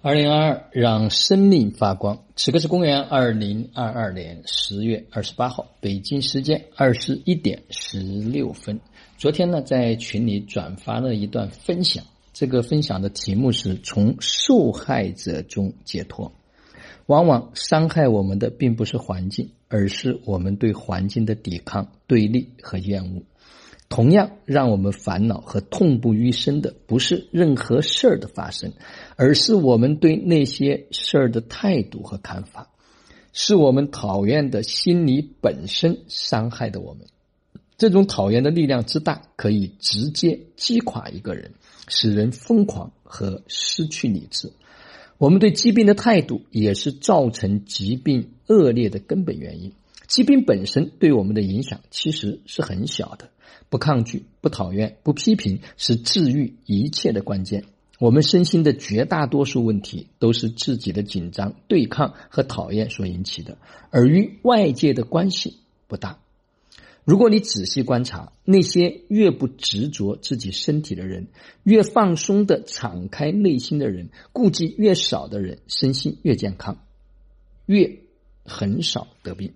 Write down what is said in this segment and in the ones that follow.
二零二二，让生命发光。此刻是公元二零二二年十月二十八号，北京时间二十一点十六分。昨天呢，在群里转发了一段分享，这个分享的题目是从受害者中解脱。往往伤害我们的并不是环境，而是我们对环境的抵抗、对立和厌恶。同样让我们烦恼和痛不欲生的，不是任何事儿的发生，而是我们对那些事儿的态度和看法，是我们讨厌的心理本身伤害的我们。这种讨厌的力量之大，可以直接击垮一个人，使人疯狂和失去理智。我们对疾病的态度，也是造成疾病恶劣的根本原因。疾病本身对我们的影响其实是很小的。不抗拒、不讨厌、不批评，是治愈一切的关键。我们身心的绝大多数问题，都是自己的紧张、对抗和讨厌所引起的，而与外界的关系不大。如果你仔细观察，那些越不执着自己身体的人，越放松的敞开内心的人，顾忌越少的人，身心越健康，越很少得病。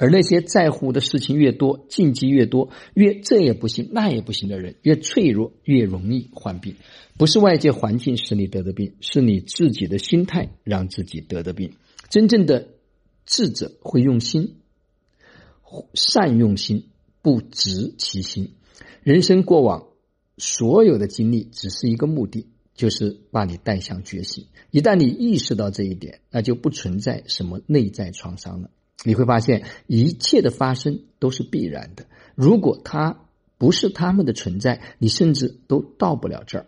而那些在乎的事情越多、禁忌越多、越这也不行那也不行的人，越脆弱，越容易患病。不是外界环境使你得的病，是你自己的心态让自己得的病。真正的智者会用心，善用心，不执其心。人生过往所有的经历，只是一个目的，就是把你带向觉醒。一旦你意识到这一点，那就不存在什么内在创伤了。你会发现，一切的发生都是必然的。如果它不是他们的存在，你甚至都到不了这儿。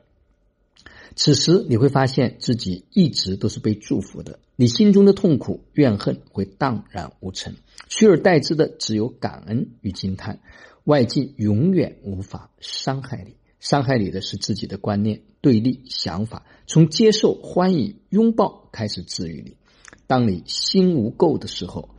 此时，你会发现自己一直都是被祝福的。你心中的痛苦、怨恨会荡然无存，取而代之的只有感恩与惊叹。外境永远无法伤害你，伤害你的是自己的观念、对立想法。从接受、欢迎、拥抱开始治愈你。当你心无垢的时候。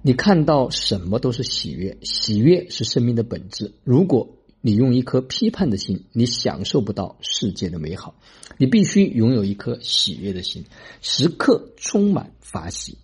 你看到什么都是喜悦，喜悦是生命的本质。如果你用一颗批判的心，你享受不到世界的美好。你必须拥有一颗喜悦的心，时刻充满法喜。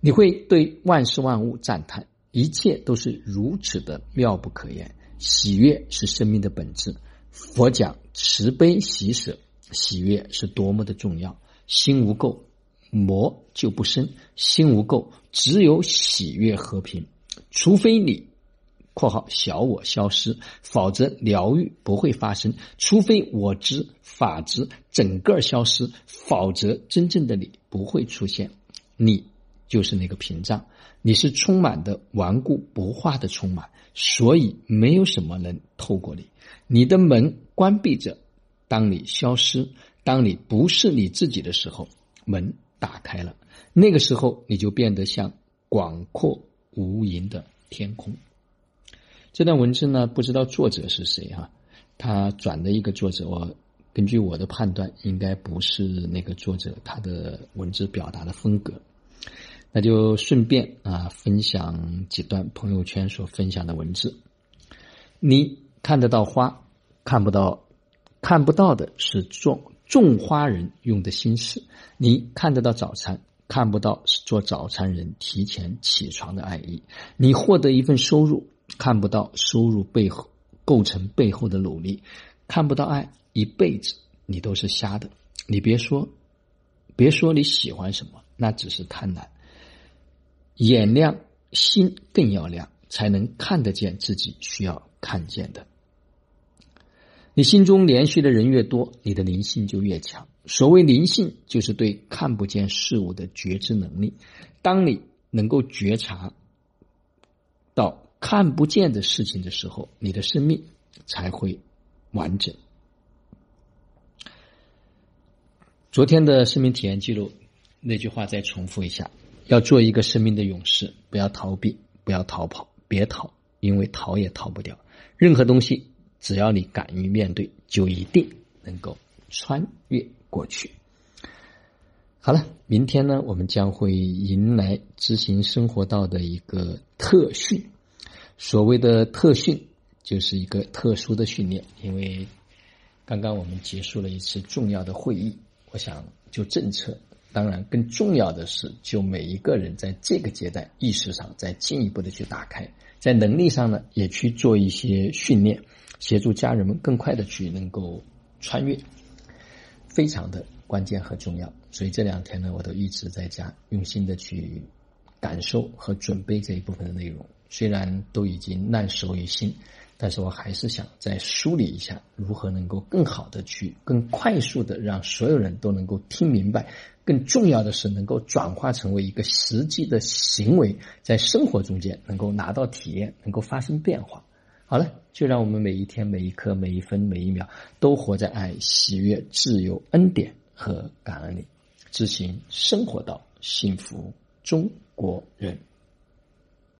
你会对万事万物赞叹，一切都是如此的妙不可言。喜悦是生命的本质。佛讲慈悲喜舍，喜悦是多么的重要。心无垢。魔就不生，心无垢，只有喜悦和平。除非你（括号小我）消失，否则疗愈不会发生。除非我知法知整个消失，否则真正的你不会出现。你就是那个屏障，你是充满的顽固不化的充满，所以没有什么能透过你。你的门关闭着，当你消失，当你不是你自己的时候，门。打开了，那个时候你就变得像广阔无垠的天空。这段文字呢，不知道作者是谁哈，他转的一个作者，我根据我的判断，应该不是那个作者他的文字表达的风格。那就顺便啊，分享几段朋友圈所分享的文字。你看得到花，看不到，看不到的是种。种花人用的心思，你看得到早餐，看不到是做早餐人提前起床的爱意。你获得一份收入，看不到收入背后构成背后的努力，看不到爱，一辈子你都是瞎的。你别说，别说你喜欢什么，那只是贪婪。眼亮，心更要亮，才能看得见自己需要看见的。你心中连续的人越多，你的灵性就越强。所谓灵性，就是对看不见事物的觉知能力。当你能够觉察到看不见的事情的时候，你的生命才会完整。昨天的生命体验记录那句话再重复一下：要做一个生命的勇士，不要逃避，不要逃跑，别逃，因为逃也逃不掉。任何东西。只要你敢于面对，就一定能够穿越过去。好了，明天呢，我们将会迎来执行生活道的一个特训。所谓的特训，就是一个特殊的训练。因为刚刚我们结束了一次重要的会议，我想就政策当然，更重要的是，就每一个人在这个阶段意识上再进一步的去打开，在能力上呢，也去做一些训练，协助家人们更快的去能够穿越，非常的关键和重要。所以这两天呢，我都一直在家用心的去感受和准备这一部分的内容。虽然都已经烂熟于心，但是我还是想再梳理一下，如何能够更好的去、更快速的让所有人都能够听明白。更重要的是，能够转化成为一个实际的行为，在生活中间能够拿到体验，能够发生变化。好了，就让我们每一天、每一刻、每一分、每一秒，都活在爱、喜悦、自由、恩典和感恩里，执行生活到幸福中国人。